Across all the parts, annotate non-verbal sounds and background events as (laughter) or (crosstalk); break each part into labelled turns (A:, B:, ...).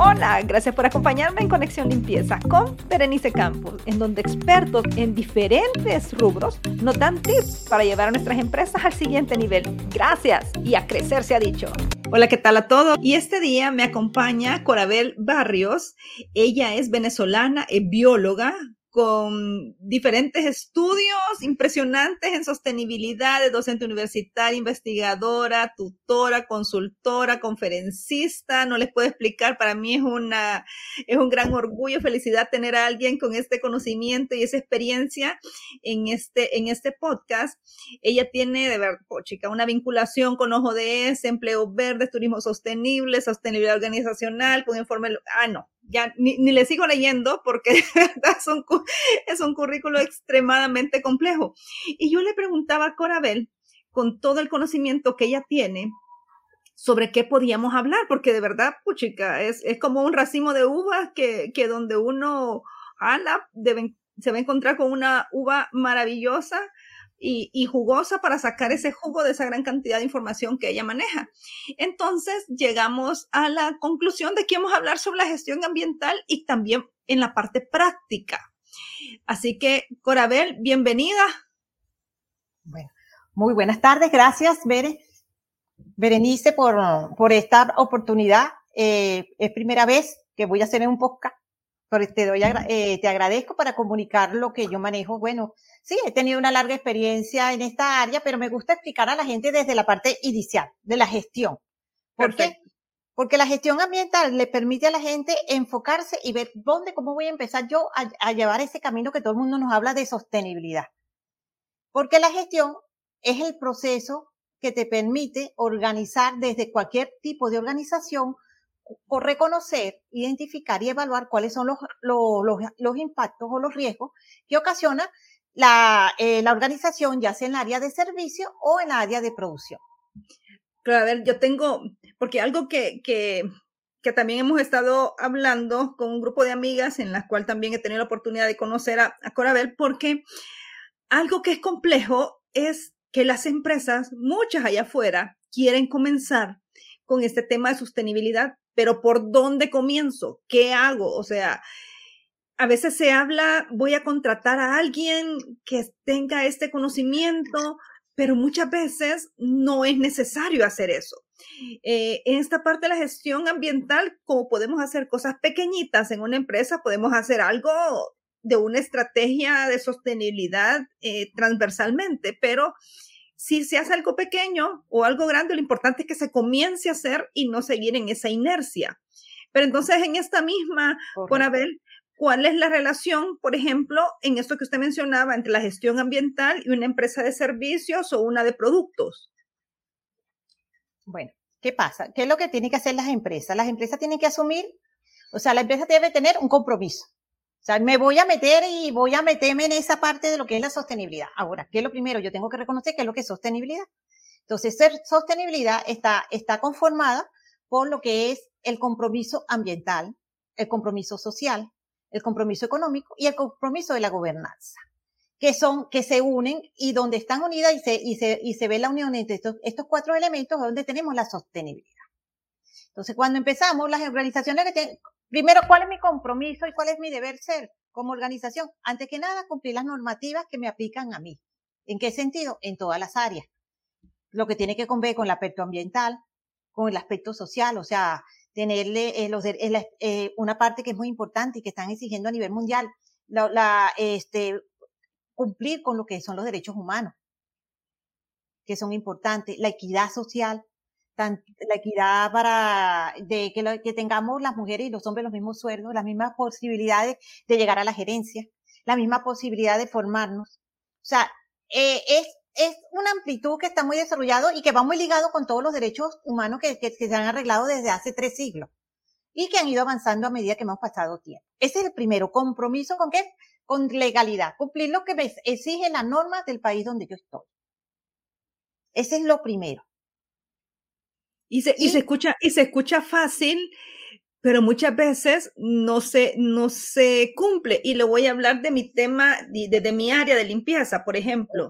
A: Hola, gracias por acompañarme en Conexión Limpieza con Berenice Campos, en donde expertos en diferentes rubros nos dan tips para llevar a nuestras empresas al siguiente nivel. Gracias y a crecer se ha dicho. Hola, ¿qué tal a todos? Y este día me acompaña Corabel Barrios. Ella es venezolana, es bióloga, con diferentes estudios impresionantes en sostenibilidad de docente universitaria, investigadora, tutora, consultora, conferencista. No les puedo explicar, para mí es una es un gran orgullo, felicidad tener a alguien con este conocimiento y esa experiencia en este en este podcast. Ella tiene de verdad, chica, una vinculación con ODS, empleo verde, turismo sostenible, sostenibilidad organizacional, con informe, ah no, ya ni, le sigo leyendo porque (laughs) es un, currículo extremadamente complejo. Y yo le preguntaba a Corabel, con todo el conocimiento que ella tiene, sobre qué podíamos hablar, porque de verdad, puchica, es, es como un racimo de uvas que, que donde uno ala, se va a encontrar con una uva maravillosa y, jugosa para sacar ese jugo de esa gran cantidad de información que ella maneja. Entonces llegamos a la conclusión de que vamos a hablar sobre la gestión ambiental y también en la parte práctica. Así que, Corabel, bienvenida.
B: Bueno, muy buenas tardes. Gracias, Bere. Berenice, por, por esta oportunidad. Eh, es primera vez que voy a hacer un podcast te, doy, eh, te agradezco para comunicar lo que yo manejo. Bueno, sí, he tenido una larga experiencia en esta área, pero me gusta explicar a la gente desde la parte inicial, de la gestión. ¿Por qué? Porque la gestión ambiental le permite a la gente enfocarse y ver dónde, cómo voy a empezar yo a, a llevar ese camino que todo el mundo nos habla de sostenibilidad. Porque la gestión es el proceso que te permite organizar desde cualquier tipo de organización por reconocer, identificar y evaluar cuáles son los, los, los, impactos o los riesgos que ocasiona la, eh, la organización, ya sea en el área de servicio o en el área de producción.
A: Claro, yo tengo, porque algo que, que, que también hemos estado hablando con un grupo de amigas en las cual también he tenido la oportunidad de conocer a, a Corabel, porque algo que es complejo es que las empresas, muchas allá afuera, quieren comenzar con este tema de sostenibilidad, pero ¿por dónde comienzo? ¿Qué hago? O sea, a veces se habla, voy a contratar a alguien que tenga este conocimiento, pero muchas veces no es necesario hacer eso. Eh, en esta parte de la gestión ambiental, como podemos hacer cosas pequeñitas en una empresa, podemos hacer algo de una estrategia de sostenibilidad eh, transversalmente, pero si se hace algo pequeño o algo grande, lo importante es que se comience a hacer y no seguir en esa inercia. Pero entonces en esta misma, por ver ¿cuál es la relación, por ejemplo, en esto que usted mencionaba, entre la gestión ambiental y una empresa de servicios o una de productos?
B: Bueno, ¿qué pasa? ¿Qué es lo que tienen que hacer las empresas? Las empresas tienen que asumir, o sea, la empresa debe tener un compromiso. O sea, me voy a meter y voy a meterme en esa parte de lo que es la sostenibilidad. Ahora, ¿qué es lo primero? Yo tengo que reconocer qué es lo que es sostenibilidad. Entonces, ser sostenibilidad está, está conformada por lo que es el compromiso ambiental, el compromiso social, el compromiso económico y el compromiso de la gobernanza, que son, que se unen y donde están unidas y se, y se, y se ve la unión entre estos, estos cuatro elementos donde tenemos la sostenibilidad. Entonces, cuando empezamos, las organizaciones que tienen, Primero, ¿cuál es mi compromiso y cuál es mi deber ser como organización? Antes que nada, cumplir las normativas que me aplican a mí. ¿En qué sentido? En todas las áreas. Lo que tiene que ver con el aspecto ambiental, con el aspecto social, o sea, tenerle eh, eh, una parte que es muy importante y que están exigiendo a nivel mundial, la, este, cumplir con lo que son los derechos humanos, que son importantes, la equidad social, la equidad para de que, tengamos las mujeres y los hombres los mismos sueldos, las mismas posibilidades de llegar a la gerencia, la misma posibilidad de formarnos. O sea, eh, es, es una amplitud que está muy desarrollado y que va muy ligado con todos los derechos humanos que, que, se han arreglado desde hace tres siglos y que han ido avanzando a medida que hemos pasado tiempo. Ese es el primero, compromiso con qué? Con legalidad, cumplir lo que me exige la norma del país donde yo estoy. Ese es lo primero.
A: Y se, y se escucha, y se escucha fácil, pero muchas veces no se, no se cumple. Y le voy a hablar de mi tema, de, de mi área de limpieza, por ejemplo.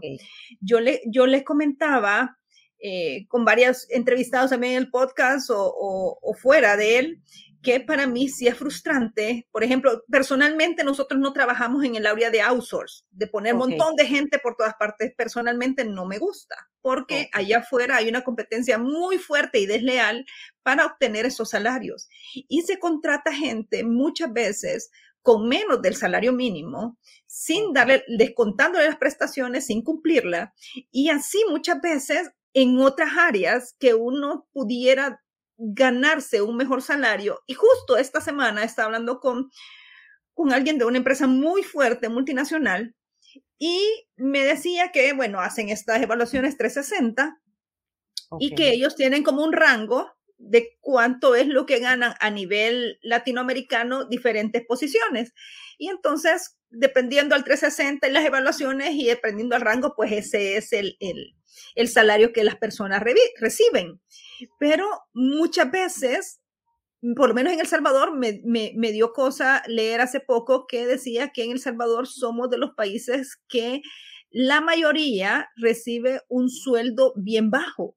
A: Yo, le, yo les comentaba eh, con varios entrevistados también en el podcast o, o, o, fuera de él, que para mí sí es frustrante. Por ejemplo, personalmente nosotros no trabajamos en el área de outsource, de poner un montón de gente por todas partes. Personalmente no me gusta, porque allá afuera hay una competencia muy fuerte y desleal para obtener esos salarios. Y se contrata gente muchas veces con menos del salario mínimo, sin darle, descontándole las prestaciones, sin cumplirla. Y así muchas veces en otras áreas que uno pudiera ganarse un mejor salario. Y justo esta semana estaba hablando con, con alguien de una empresa muy fuerte, multinacional, y me decía que, bueno, hacen estas evaluaciones 360 y que ellos tienen como un rango de cuánto es lo que ganan a nivel latinoamericano diferentes posiciones. Y entonces, dependiendo al 360 y las evaluaciones y dependiendo al rango, pues ese es el, el, el salario que las personas reciben. Pero muchas veces, por lo menos en El Salvador, me, me, dio cosa leer hace poco que decía que en El Salvador somos de los países que la mayoría recibe un sueldo bien bajo.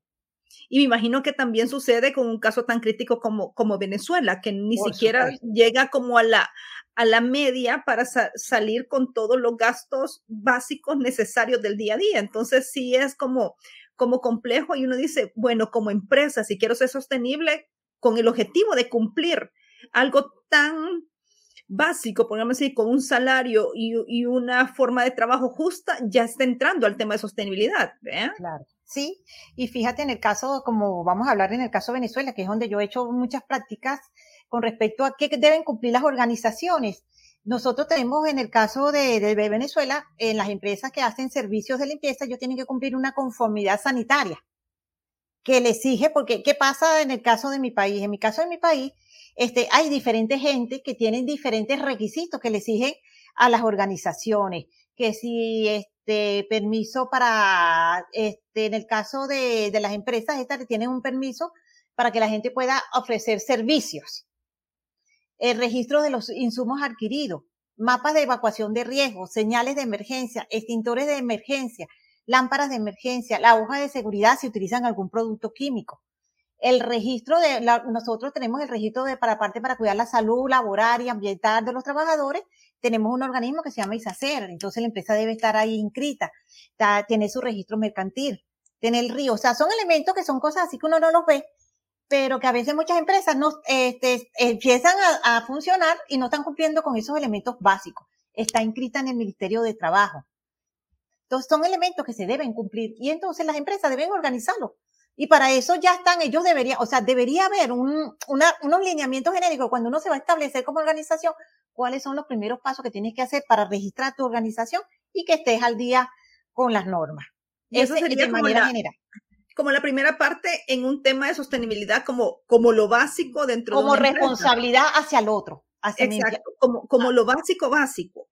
A: Y me imagino que también sucede con un caso tan crítico como, como Venezuela, que ni siquiera llega como a la, a la media para salir con todos los gastos básicos necesarios del día a día. Entonces sí es como, como complejo y uno dice, bueno, como empresa, si quiero ser sostenible con el objetivo de cumplir algo tan básico, pongamos así, con un salario y, y, una forma de trabajo justa, ya está entrando al tema de sostenibilidad.
B: Claro. Sí, y fíjate en el caso, como vamos a hablar en el caso de Venezuela, que es donde yo he hecho muchas prácticas con respecto a qué deben cumplir las organizaciones. Nosotros tenemos en el caso de, Venezuela, en las empresas que hacen servicios de limpieza, ellos tienen que cumplir una conformidad sanitaria que le exige, porque ¿qué pasa en el caso de mi país? En mi caso de mi país, este, hay diferentes gente que tienen diferentes requisitos que le exigen a las organizaciones, que si este permiso para, este, en el caso de, de las empresas, estas tienen un permiso para que la gente pueda ofrecer servicios el registro de los insumos adquiridos, mapas de evacuación de riesgo, señales de emergencia, extintores de emergencia, lámparas de emergencia, la hoja de seguridad si utilizan algún producto químico. El registro de, nosotros tenemos el registro de para parte para cuidar la salud laboral y ambiental de los trabajadores. Tenemos un organismo que se llama ISACER, entonces la empresa debe estar ahí inscrita, tiene su registro mercantil, tiene el río, o sea, son elementos que son cosas así que uno no los ve, pero que a veces muchas empresas no, este, empiezan a, a, funcionar y no están cumpliendo con esos elementos básicos. Está inscrita en el Ministerio de Trabajo. Entonces son elementos que se deben cumplir y entonces las empresas deben organizarlo. Y para eso ya están, ellos deberían, o sea, debería haber un, una, unos lineamientos genéricos cuando uno se va a establecer como organización, cuáles son los primeros pasos que tienes que hacer para registrar tu organización y que estés al día con las normas.
A: eso sería de manera general como la primera parte en un tema de sostenibilidad como, como lo básico dentro
B: como de Como responsabilidad hacia el otro. Hacia
A: Exacto, como, como ah. lo básico básico.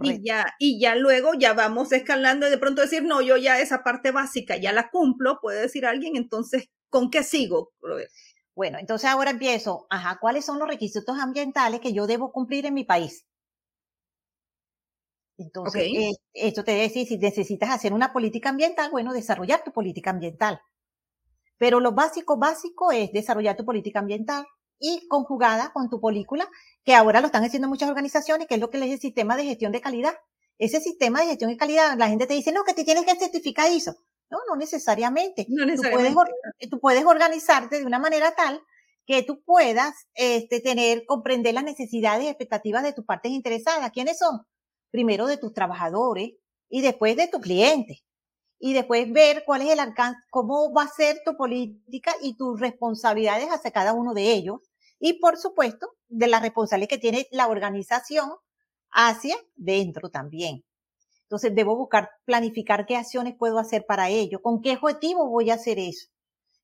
A: Y ya, y ya luego ya vamos escalando y de pronto decir, no, yo ya esa parte básica ya la cumplo, puede decir alguien, entonces, ¿con qué sigo?
B: Bueno, entonces ahora empiezo, ajá, ¿cuáles son los requisitos ambientales que yo debo cumplir en mi país? Entonces, eh, esto te decir, si necesitas hacer una política ambiental, bueno, desarrollar tu política ambiental. Pero lo básico, básico es desarrollar tu política ambiental y conjugada con tu película, que ahora lo están haciendo muchas organizaciones, que es lo que es el sistema de gestión de calidad. Ese sistema de gestión de calidad, la gente te dice, no, que te tienes que certificar eso. No, no necesariamente. No necesariamente. Tú, puedes, tú puedes organizarte de una manera tal que tú puedas este, tener, comprender las necesidades y expectativas de tus partes interesadas. ¿Quiénes son? Primero de tus trabajadores y después de tu cliente. Y después ver cuál es el alcance, cómo va a ser tu política y tus responsabilidades hacia cada uno de ellos. Y por supuesto, de las responsabilidades que tiene la organización hacia dentro también. Entonces debo buscar, planificar qué acciones puedo hacer para ello, con qué objetivo voy a hacer eso.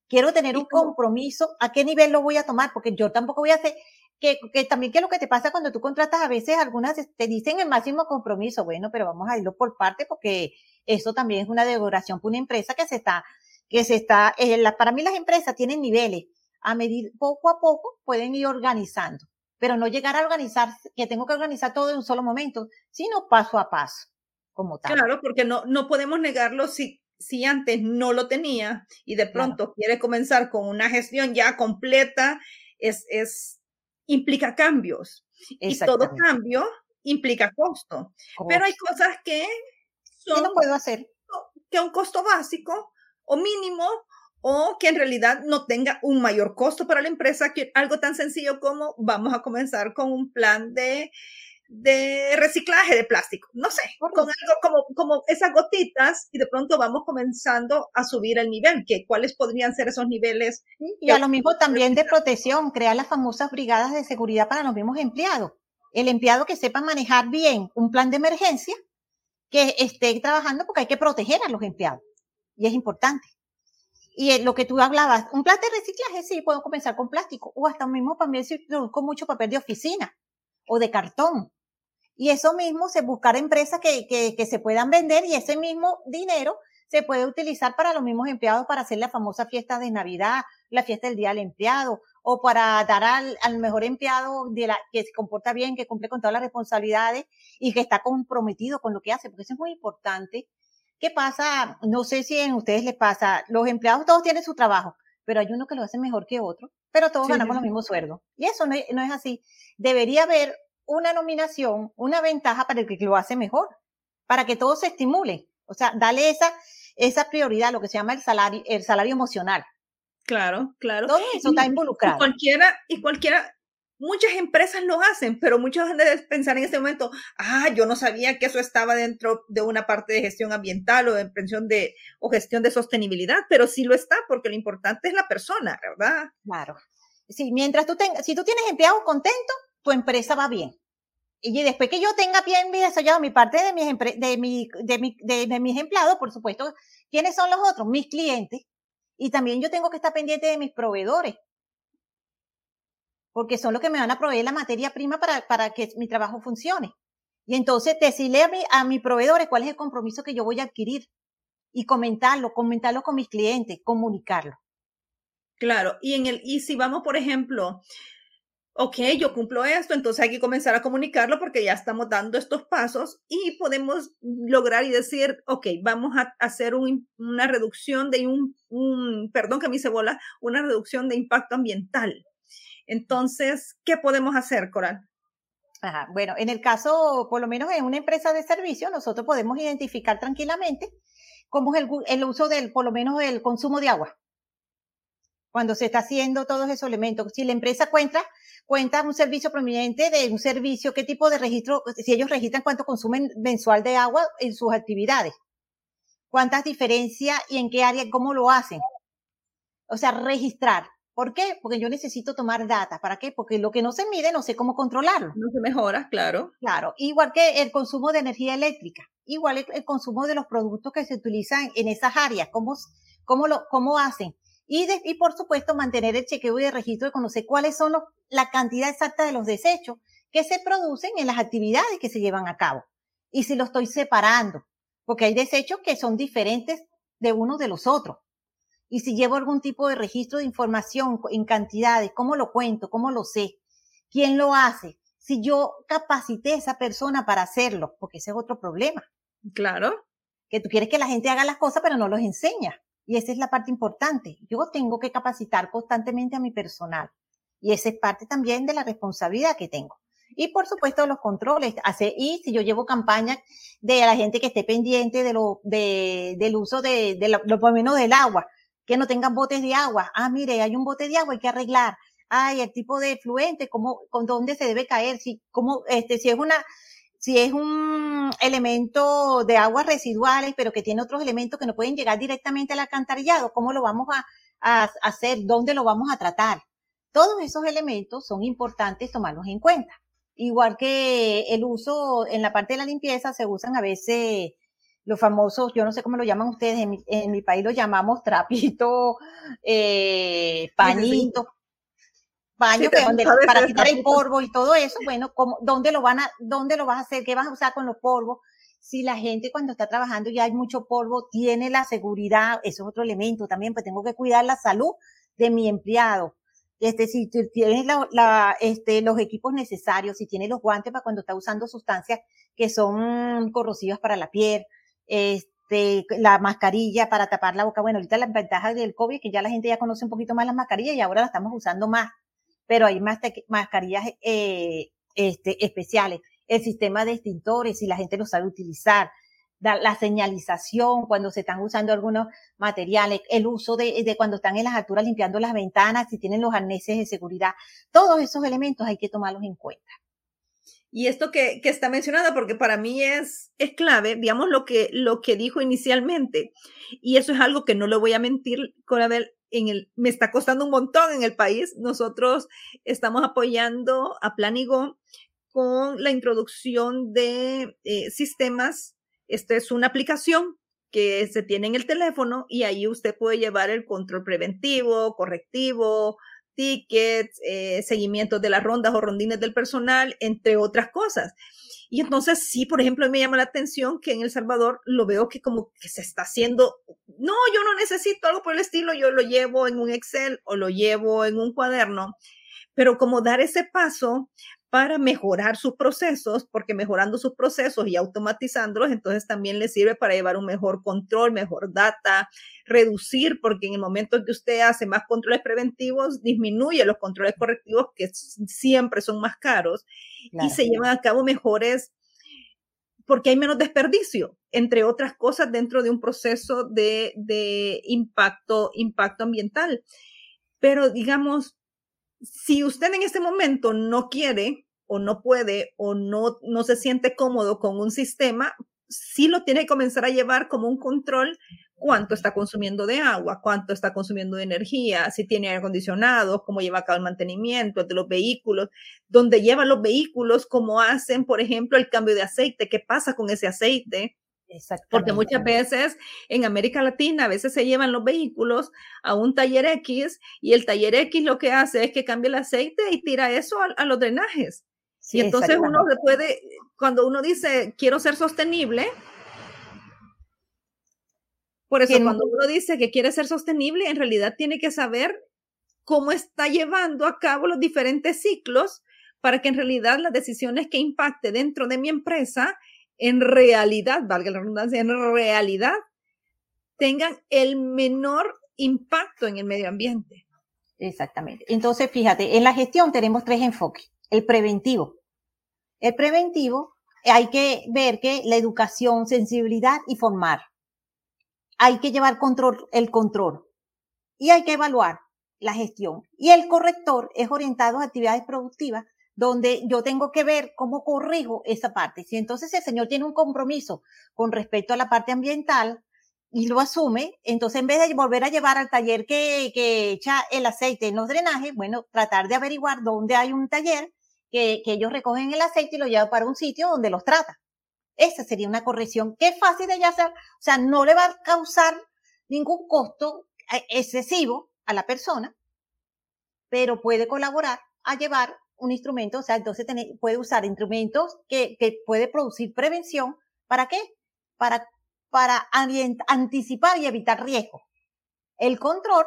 B: Quiero tener un compromiso, a qué nivel lo voy a tomar, porque yo tampoco voy a hacer, que, que también que lo que te pasa cuando tú contratas a veces algunas te dicen el máximo compromiso, bueno, pero vamos a irlo por parte porque eso también es una decoración para una empresa que se está, que se está, eh, la, para mí las empresas tienen niveles, a medir poco a poco pueden ir organizando, pero no llegar a organizar, que tengo que organizar todo en un solo momento, sino paso a paso, como tal.
A: Claro, porque no, no podemos negarlo si, si antes no lo tenía y de pronto quiere comenzar con una gestión ya completa, es, es implica cambios. Y todo cambio implica costo. Pero hay cosas que
B: son... no puedo hacer?
A: Que un costo básico o mínimo o que en realidad no tenga un mayor costo para la empresa que algo tan sencillo como vamos a comenzar con un plan de de reciclaje de plástico, no sé, con algo como, como esas gotitas y de pronto vamos comenzando a subir el nivel, que cuáles podrían ser esos niveles.
B: Y a lo mismo también de protección, crear las famosas brigadas de seguridad para los mismos empleados. El empleado que sepa manejar bien un plan de emergencia, que esté trabajando porque hay que proteger a los empleados. Y es importante. Y lo que tú hablabas, un plan de reciclaje, sí, puedo comenzar con plástico, o hasta mismo también si produzco mucho papel de oficina o de cartón y eso mismo, se buscar empresas que, que, que se puedan vender y ese mismo dinero se puede utilizar para los mismos empleados para hacer la famosa fiesta de Navidad, la fiesta del Día del Empleado, o para dar al, al mejor empleado de la, que se comporta bien, que cumple con todas las responsabilidades y que está comprometido con lo que hace, porque eso es muy importante. ¿Qué pasa? No sé si a ustedes les pasa, los empleados todos tienen su trabajo, pero hay uno que lo hace mejor que otro, pero todos ganamos los mismos sueldos. Y eso no no es así. Debería haber una nominación, una ventaja para el que lo hace mejor, para que todo se estimule. O sea, dale esa, esa prioridad, lo que se llama el salario, el salario emocional.
A: Claro, claro.
B: Todo eso está involucrado.
A: Y cualquiera, y cualquiera, muchas empresas lo hacen, pero muchos han de pensar en este momento, ah, yo no sabía que eso estaba dentro de una parte de gestión ambiental o de pensión de, o gestión de sostenibilidad, pero sí lo está, porque lo importante es la persona, ¿verdad?
B: Claro. Sí, mientras tú tengas, si tú tienes empleados contentos, tu empresa va bien. Y después que yo tenga bien desarrollado mi parte de mis, de, mi, de, mi, de, mis empleados, por supuesto, ¿quiénes son los otros? Mis clientes. Y también yo tengo que estar pendiente de mis proveedores. Porque son los que me van a proveer la materia prima para, para que mi trabajo funcione. Y entonces decirle a, mi, a mis proveedores cuál es el compromiso que yo voy a adquirir. Y comentarlo, comentarlo con mis clientes, comunicarlo.
A: Claro, y en el, y si vamos, por ejemplo, ok, yo cumplo esto, entonces hay que comenzar a comunicarlo porque ya estamos dando estos pasos y podemos lograr y decir, ok, vamos a hacer una reducción de un, perdón que me hice bola, una reducción de impacto ambiental. Entonces, ¿qué podemos hacer, Coral?
B: Ajá, bueno, en el caso, por lo menos en una empresa de servicio, nosotros podemos identificar tranquilamente cómo es el, el uso del, por lo menos, el consumo de agua cuando se está haciendo todos esos elementos. Si la empresa cuenta, cuenta un servicio prominente de un servicio, qué tipo de registro, si ellos registran cuánto consumen mensual de agua en sus actividades, cuántas diferencias y en qué área, cómo lo hacen. O sea, registrar. ¿Por qué? Porque yo necesito tomar data. ¿Para qué? Porque lo que no se mide no sé cómo controlarlo.
A: No se mejora, claro.
B: Claro. Igual que el consumo de energía eléctrica. Igual el, consumo de los productos que se utilizan en esas áreas. ¿Cómo, cómo, lo, cómo hacen? Y, y por supuesto mantener el chequeo y el registro de conocer cuáles son la cantidad exacta de los desechos que se producen en las actividades que se llevan a cabo. Y si lo estoy separando, porque hay desechos que son diferentes de unos de los otros. Y si llevo algún tipo de registro de información en cantidades, ¿cómo lo cuento? ¿Cómo lo sé? ¿Quién lo hace? Si yo capacité a esa persona para hacerlo, porque ese es otro problema.
A: Claro.
B: Que tú quieres que la gente haga las cosas, pero no los enseña. Y esa es la parte importante. Yo tengo que capacitar constantemente a mi personal. Y esa es parte también de la responsabilidad que tengo. Y por supuesto los controles. y si yo llevo campaña de la gente que esté pendiente de lo, de, del uso de, lo, por menos del agua, que no tengan botes de agua. Ah, mire, hay un bote de agua, hay que arreglar. Ay, el tipo de fluente, cómo, con dónde se debe caer, si, cómo, este, si es una, si es un elemento de aguas residuales, pero que tiene otros elementos que no pueden llegar directamente al alcantarillado, ¿cómo lo vamos a, hacer? ¿Dónde lo vamos a tratar? Todos esos elementos son importantes tomarlos en cuenta. Igual que el uso en la parte de la limpieza, se usan a veces los famosos, yo no sé cómo lo llaman ustedes, en mi, país lo llamamos trapito, eh, pañito, baño que donde, para quitar el polvo y todo eso, bueno, ¿cómo, ¿dónde lo van a, dónde lo vas a hacer? ¿Qué vas a usar con los polvos? Si la gente cuando está trabajando y hay mucho polvo, tiene la seguridad, eso es otro elemento también, pues tengo que cuidar la salud de mi empleado. Este, si tienes la, la, este, los equipos necesarios, si tienes los guantes para cuando está usando sustancias que son corrosivas para la piel, este, la mascarilla para tapar la boca. Bueno, ahorita la ventaja del COVID es que ya la gente ya conoce un poquito más las mascarillas y ahora la estamos usando más pero hay mascarillas eh, este, especiales, el sistema de extintores, si la gente lo sabe utilizar, la señalización cuando se están usando algunos materiales, el uso de, cuando están en las alturas limpiando las ventanas, si tienen los arneses de seguridad, todos esos elementos hay que tomarlos en cuenta.
A: Y esto que, que está mencionado, porque para mí es, es clave, digamos lo que, lo que dijo inicialmente, y eso es algo que no le voy a mentir, Corabel, en el, me está costando un montón en el país. Nosotros estamos apoyando a Planigo con la introducción de eh, sistemas. Esta es una aplicación que se tiene en el teléfono y ahí usted puede llevar el control preventivo, correctivo, tickets, eh, seguimientos de las rondas o rondines del personal, entre otras cosas. Y entonces sí, por ejemplo, me llama la atención que en El Salvador lo veo que como que se está haciendo, no, yo no necesito algo por el estilo, yo lo llevo en un Excel o lo llevo en un cuaderno, pero como dar ese paso para mejorar sus procesos, porque mejorando sus procesos y automatizándolos, entonces también le sirve para llevar un mejor control, mejor data, reducir, porque en el momento que usted hace más controles preventivos, disminuye los controles correctivos que siempre son más caros y se llevan a cabo mejores porque hay menos desperdicio, entre otras cosas, dentro de un proceso de, de impacto, impacto ambiental. Pero digamos, si usted en este momento no quiere o no puede o no, no se siente cómodo con un sistema, sí lo tiene que comenzar a llevar como un control cuánto está consumiendo de agua, cuánto está consumiendo de energía, si tiene aire acondicionado, cómo lleva a cabo el mantenimiento de los vehículos, dónde llevan los vehículos, cómo hacen, por ejemplo, el cambio de aceite, qué pasa con ese aceite. Porque muchas veces en América Latina a veces se llevan los vehículos a un taller X y el taller X lo que hace es que cambia el aceite y tira eso a los drenajes. Y entonces uno puede, cuando uno dice quiero ser sostenible, por eso cuando uno dice que quiere ser sostenible, en realidad tiene que saber cómo está llevando a cabo los diferentes ciclos para que en realidad las decisiones que impacte dentro de mi empresa, en realidad, valga la redundancia, en realidad tengan el menor impacto en el medio ambiente.
B: Exactamente. Entonces, fíjate, en la gestión tenemos tres enfoques. El preventivo, el preventivo, hay que ver que la educación, sensibilidad y formar. Hay que llevar control, el control. Y hay que evaluar la gestión. Y el corrector es orientado a actividades productivas donde yo tengo que ver cómo corrijo esa parte. Si entonces el señor tiene un compromiso con respecto a la parte ambiental y lo asume, entonces en vez de volver a llevar al taller que, que echa el aceite en los drenajes, bueno, tratar de averiguar dónde hay un taller que, ellos recogen el aceite y lo llevan para un sitio donde los trata. Esa sería una corrección que es fácil de hacer, o sea, no le va a causar ningún costo eh, excesivo a la persona, pero puede colaborar a llevar un instrumento, o sea, entonces puede usar instrumentos que, puede producir prevención. ¿Para qué? Para, para anticipar y evitar riesgos. El control,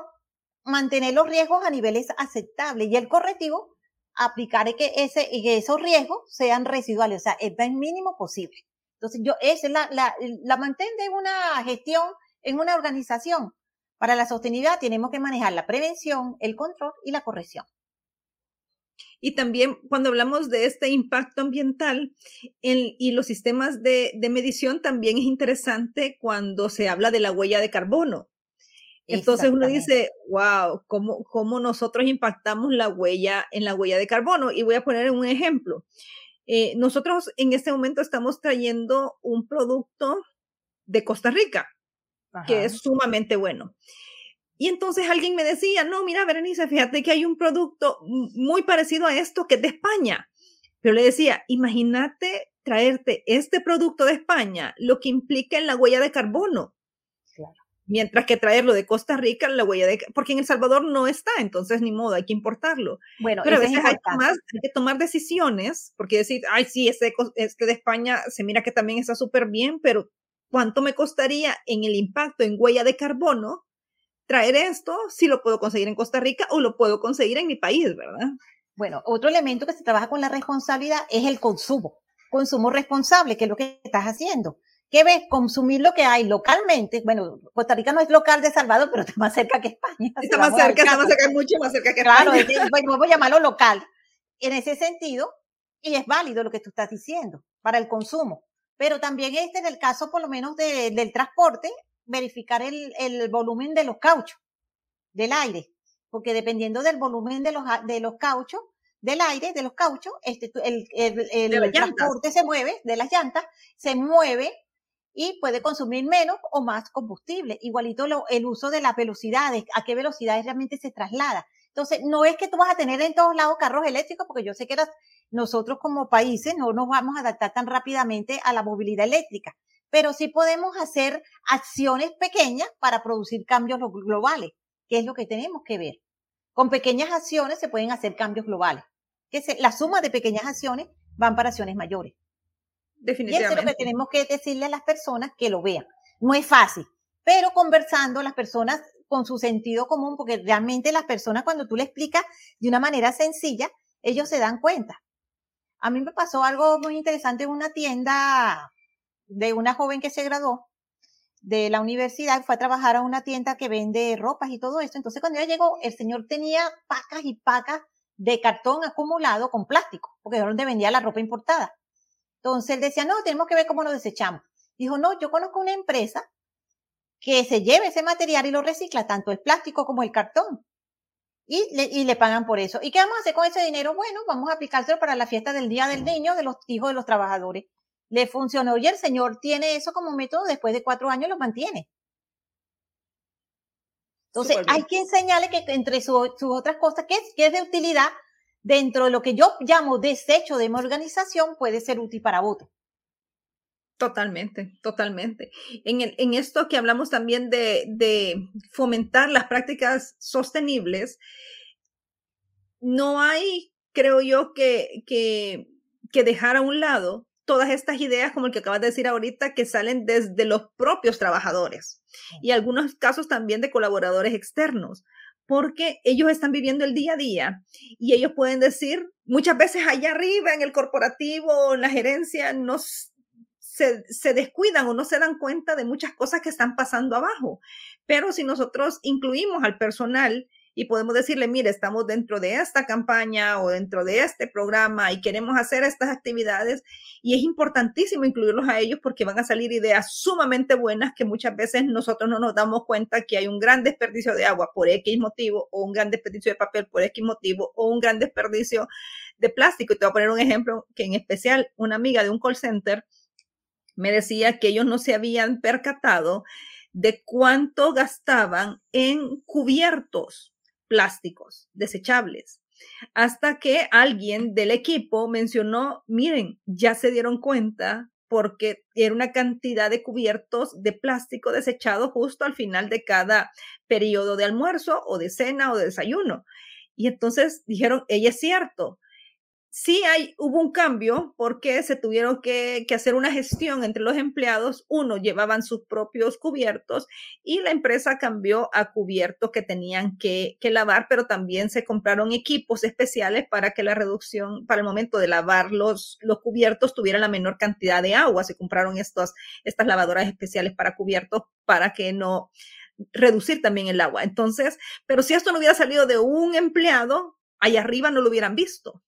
B: mantener los riesgos a niveles aceptables y el correctivo, aplicar que, ese, que esos riesgos sean residuales, o sea, el mínimo posible. Entonces, yo, esa es la, la, la mantén de una gestión en una organización. Para la sostenibilidad tenemos que manejar la prevención, el control y la corrección.
A: Y también cuando hablamos de este impacto ambiental y los sistemas de, de, medición, también es interesante cuando se habla de la huella de carbono. Entonces uno dice, wow, ¿cómo, ¿cómo, nosotros impactamos la huella en la huella de carbono? Y voy a poner un ejemplo. Eh, nosotros en este momento estamos trayendo un producto de Costa Rica, que es sumamente bueno. Y entonces alguien me decía, no, mira, Berenice, fíjate que hay un producto muy parecido a esto que es de España. Pero le decía, imagínate traerte este producto de España, lo que implica en la huella de carbono mientras que traerlo de Costa Rica, la huella de, porque en El Salvador no está, entonces ni modo, hay que importarlo. Bueno, pero a veces hay, que tomar decisiones, porque decir, ay, sí, este, este de España se mira que también está súper bien, pero ¿cuánto me costaría en el impacto en huella de carbono traer esto si lo puedo conseguir en Costa Rica o lo puedo conseguir en mi país, verdad?
B: Bueno, otro elemento que se trabaja con la responsabilidad es el consumo, consumo responsable, que es lo que estás haciendo ¿Qué ves? Consumir lo que hay localmente. Bueno, Costa Rica no es local de Salvador, pero está más cerca que España.
A: Está más cerca, está más cerca, mucho más cerca que España.
B: Claro, vamos a llamarlo local. En ese sentido, y es válido lo que tú estás diciendo para el consumo. Pero también este, en el caso por lo menos del transporte, verificar el, el volumen de los cauchos, del aire. Porque dependiendo del volumen de los, de los cauchos, del aire, de los cauchos, este, el, el, el transporte se mueve, de las llantas, se mueve y puede consumir menos o más combustible. Igualito lo, el uso de las velocidades, a qué velocidades realmente se traslada. Entonces, no es que tú vas a tener en todos lados carros eléctricos, porque yo sé que nosotros como países no nos vamos a adaptar tan rápidamente a la movilidad eléctrica, pero sí podemos hacer acciones pequeñas para producir cambios globales, que es lo que tenemos que ver. Con pequeñas acciones se pueden hacer cambios globales. Que la suma de pequeñas acciones van para acciones mayores.
A: Definitivamente.
B: Y eso es lo que tenemos que decirle a las personas que lo vean. No es fácil, pero conversando las personas con su sentido común, porque realmente las personas cuando tú le explicas de una manera sencilla, ellos se dan cuenta. A mí me pasó algo muy interesante en una tienda de una joven que se graduó de la universidad, fue a trabajar a una tienda que vende ropas y todo eso. Entonces cuando ella llegó, el señor tenía pacas y pacas de cartón acumulado con plástico, porque es donde vendía la ropa importada. Entonces él decía, no, tenemos que ver cómo lo desechamos. Dijo, no, yo conozco una empresa que se lleve ese material y lo recicla, tanto el plástico como el cartón. Y le, y le pagan por eso. ¿Y qué vamos a hacer con ese dinero? Bueno, vamos a aplicárselo para la fiesta del Día del Niño de los hijos de los trabajadores. Le funcionó y el señor tiene eso como método, después de cuatro años lo mantiene. Entonces, hay que enseñarle que entre sus otras cosas, que es, que es de utilidad, dentro de lo que yo llamo desecho de mi organización, puede ser útil para otro.
A: Totalmente, totalmente. En, el, en esto que hablamos también de, de fomentar las prácticas sostenibles, no hay, creo yo, que, que, que dejar a un lado todas estas ideas, como el que acabas de decir ahorita, que salen desde los propios trabajadores y algunos casos también de colaboradores externos, porque ellos están viviendo el día a día y ellos pueden decir, muchas veces allá arriba en el corporativo, en la gerencia, no se, se descuidan o no se dan cuenta de muchas cosas que están pasando abajo. Pero si nosotros incluimos al personal, y podemos decirle, mire, estamos dentro de esta campaña o dentro de este programa y queremos hacer estas actividades y es importantísimo incluirlos a ellos porque van a salir ideas sumamente buenas que muchas veces nosotros no nos damos cuenta que hay un gran desperdicio de agua por X motivo o un gran desperdicio de papel por X motivo o un gran desperdicio de plástico. Y te voy a poner un ejemplo que en especial una amiga de un call center me decía que ellos no se habían percatado de cuánto gastaban en cubiertos plásticos desechables. Hasta que alguien del equipo mencionó, miren, ya se dieron cuenta porque era una cantidad de cubiertos de plástico desechado justo al final de cada periodo de almuerzo o de cena o de desayuno. Y entonces dijeron, ella es cierto, sí hay, hubo un cambio porque se tuvieron que, hacer una gestión entre los empleados. Uno llevaban sus propios cubiertos y la empresa cambió a cubiertos que tenían que, lavar, pero también se compraron equipos especiales para que la reducción, para el momento de lavar los, los cubiertos, tuviera la menor cantidad de agua. Se compraron estos, estas lavadoras especiales para cubiertos para que no reducir también el agua. Entonces, pero si esto no hubiera salido de un empleado, allá arriba no lo hubieran visto.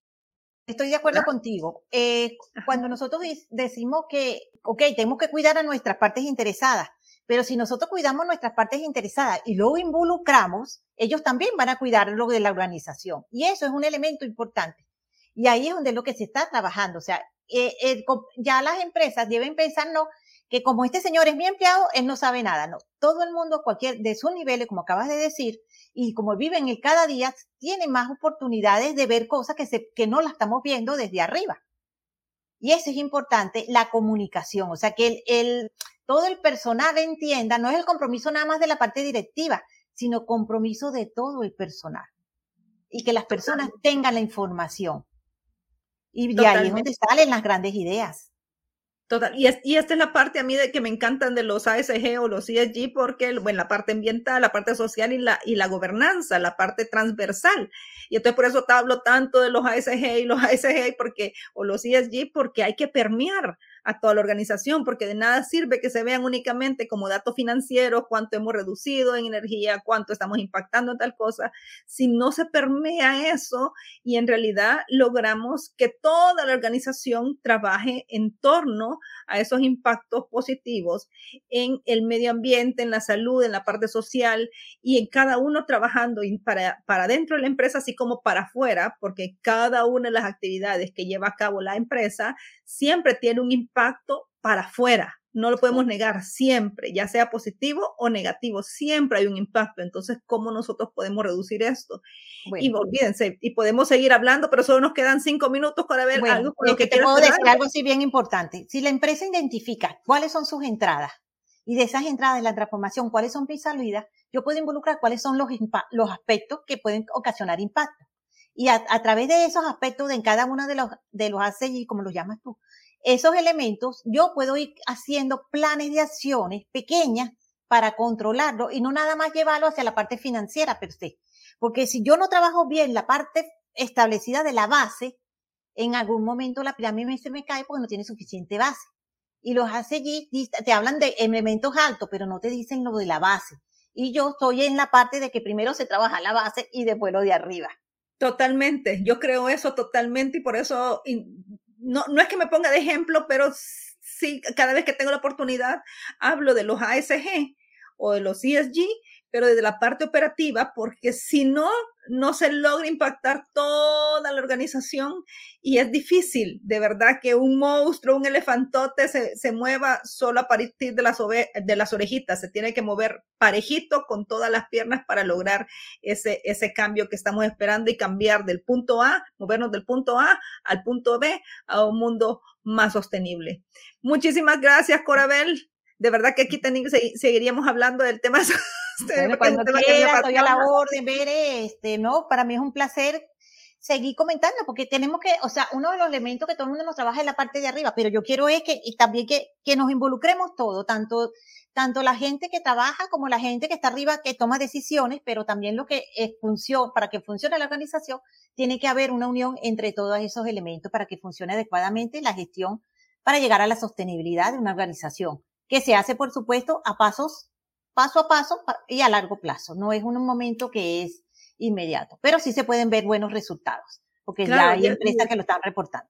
B: Estoy de acuerdo contigo. Eh, cuando nosotros decimos que, ok, tenemos que cuidar a nuestras partes interesadas, pero si nosotros cuidamos nuestras partes interesadas y luego involucramos, ellos también van a cuidar lo de la organización. Y eso es un elemento importante. Y ahí es donde es lo que se está trabajando. O sea, eh, eh, ya las empresas deben pensar, no, que como este señor es mi empleado, él no sabe nada. No, todo el mundo, cualquier de sus niveles, como acabas de decir, y como viven el cada día, tienen más oportunidades de ver cosas que, se, que no las estamos viendo desde arriba. Y eso es importante, la comunicación, o sea, que el, el, todo el personal entienda, no es el compromiso nada más de la parte directiva, sino compromiso de todo el personal. Y que las personas tengan la información. Y de ahí es donde salen las grandes ideas.
A: Total, y, esta es la parte a mí de que me encantan de los ASG o los ESG porque, bueno, la parte ambiental, la parte social y la, y la gobernanza, la parte transversal. Y entonces por eso te hablo tanto de los ASG y los (laughs) ASG porque, o los ESG porque hay que permear a toda la organización, porque de nada sirve que se vean únicamente como datos financieros, cuánto hemos reducido en energía, cuánto estamos impactando en tal cosa, si no se permea eso y en realidad logramos que toda la organización trabaje en torno a esos impactos positivos en el medio ambiente, en la salud, en la parte social y en cada uno trabajando para, para dentro de la empresa, así como para afuera, porque cada una de las actividades que lleva a cabo la empresa siempre tiene un impacto para afuera. No lo podemos negar siempre, ya sea positivo o negativo, siempre hay un impacto. Entonces, ¿cómo nosotros podemos reducir esto? Y olvídense, y podemos seguir hablando, pero solo nos quedan cinco minutos para ver algo.
B: Lo que, te puedo decir algo así bien importante. Si la empresa identifica cuáles son sus entradas y de esas entradas de la transformación, cuáles son mis salidas, yo puedo involucrar cuáles son los, los aspectos que pueden ocasionar impacto. Y a, través de esos aspectos de en cada uno de los, de los ACI, como los llamas tú, esos elementos, yo puedo ir haciendo planes de acciones pequeñas para controlarlo y no nada más llevarlo hacia la parte financiera per se. Porque si yo no trabajo bien la parte establecida de la base, en algún momento la pirámide se me cae porque no tiene suficiente base. Y los ACG te hablan de elementos altos, pero no te dicen lo de la base. Y yo estoy en la parte de que primero se trabaja la base y después lo de arriba.
A: Totalmente, yo creo eso totalmente y por eso no, no es que me ponga de ejemplo, pero sí, cada vez que tengo la oportunidad, hablo de los ASG o de los ESG, pero desde la parte operativa, porque si no, no se logra impactar toda la organización y es difícil, de verdad, que un monstruo, un elefantote se, se mueva solo a partir de las, de las orejitas, se tiene que mover parejito con todas las piernas para lograr ese, ese cambio que estamos esperando y cambiar del punto A, movernos del punto A al punto B a un mundo más sostenible. Muchísimas gracias, Corabel. De verdad que aquí seguiríamos hablando del tema
B: Bueno, cuando quiera, estoy a la orden, ver este, ¿no? Para mí es un placer seguir comentando, porque tenemos que, o sea, uno de los elementos que todo el mundo nos trabaja es la parte de arriba, pero yo quiero es que, y también que, que nos involucremos todos, tanto, tanto la gente que trabaja como la gente que está arriba, que toma decisiones, pero también lo que es función, para que funcione la organización, tiene que haber una unión entre todos esos elementos para que funcione adecuadamente la gestión para llegar a la sostenibilidad de una organización, que se hace, por supuesto, a pasos paso a paso y a largo plazo. No es un momento que es inmediato, pero sí se pueden ver buenos resultados, porque ya hay empresas que lo están reportando.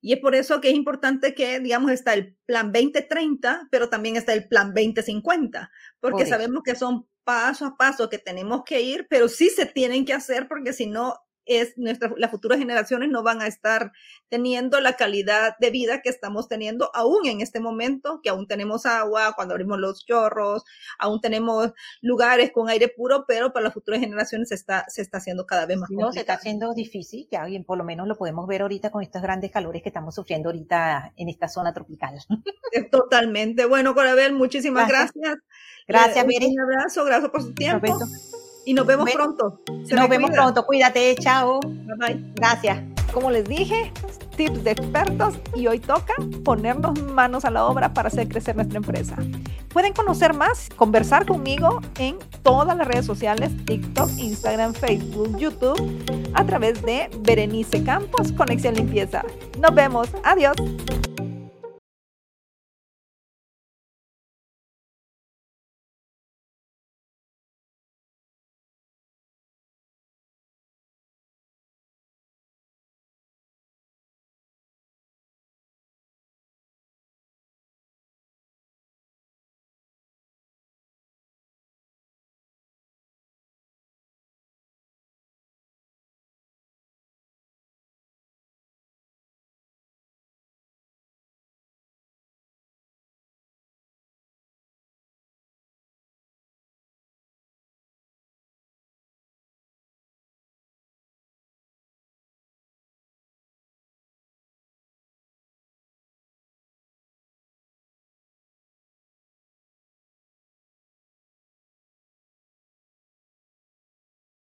A: Y es por eso que es importante que, digamos, está el plan 2030, pero también está el plan 2050, porque sabemos que son paso a paso que tenemos que ir, pero sí se tienen que hacer, porque si no, es nuestra, las futuras generaciones no van a estar teniendo la calidad de vida que estamos teniendo aún en este momento, que aún tenemos agua, cuando abrimos los chorros, aún tenemos lugares con aire puro, pero para las futuras generaciones se está, se está haciendo cada vez más
B: No, se está haciendo difícil, ya bien, por lo menos lo podemos ver ahorita con estos grandes calores que estamos sufriendo ahorita en esta zona tropical. (laughs)
A: Totalmente. Bueno, Corabel, muchísimas gracias.
B: Gracias, gracias
A: Un abrazo, gracias por su tiempo. Y nos vemos pronto.
B: nos vemos pronto. Cuídate. Chao.
A: Bye bye.
B: Gracias.
C: Como les dije, tips de expertos y hoy toca ponernos manos a la obra para hacer crecer nuestra empresa. Pueden conocer más, conversar conmigo en todas las redes sociales, TikTok, Instagram, Facebook, YouTube, a través de Berenice Campos, Conexión Limpieza. Nos vemos. Adiós.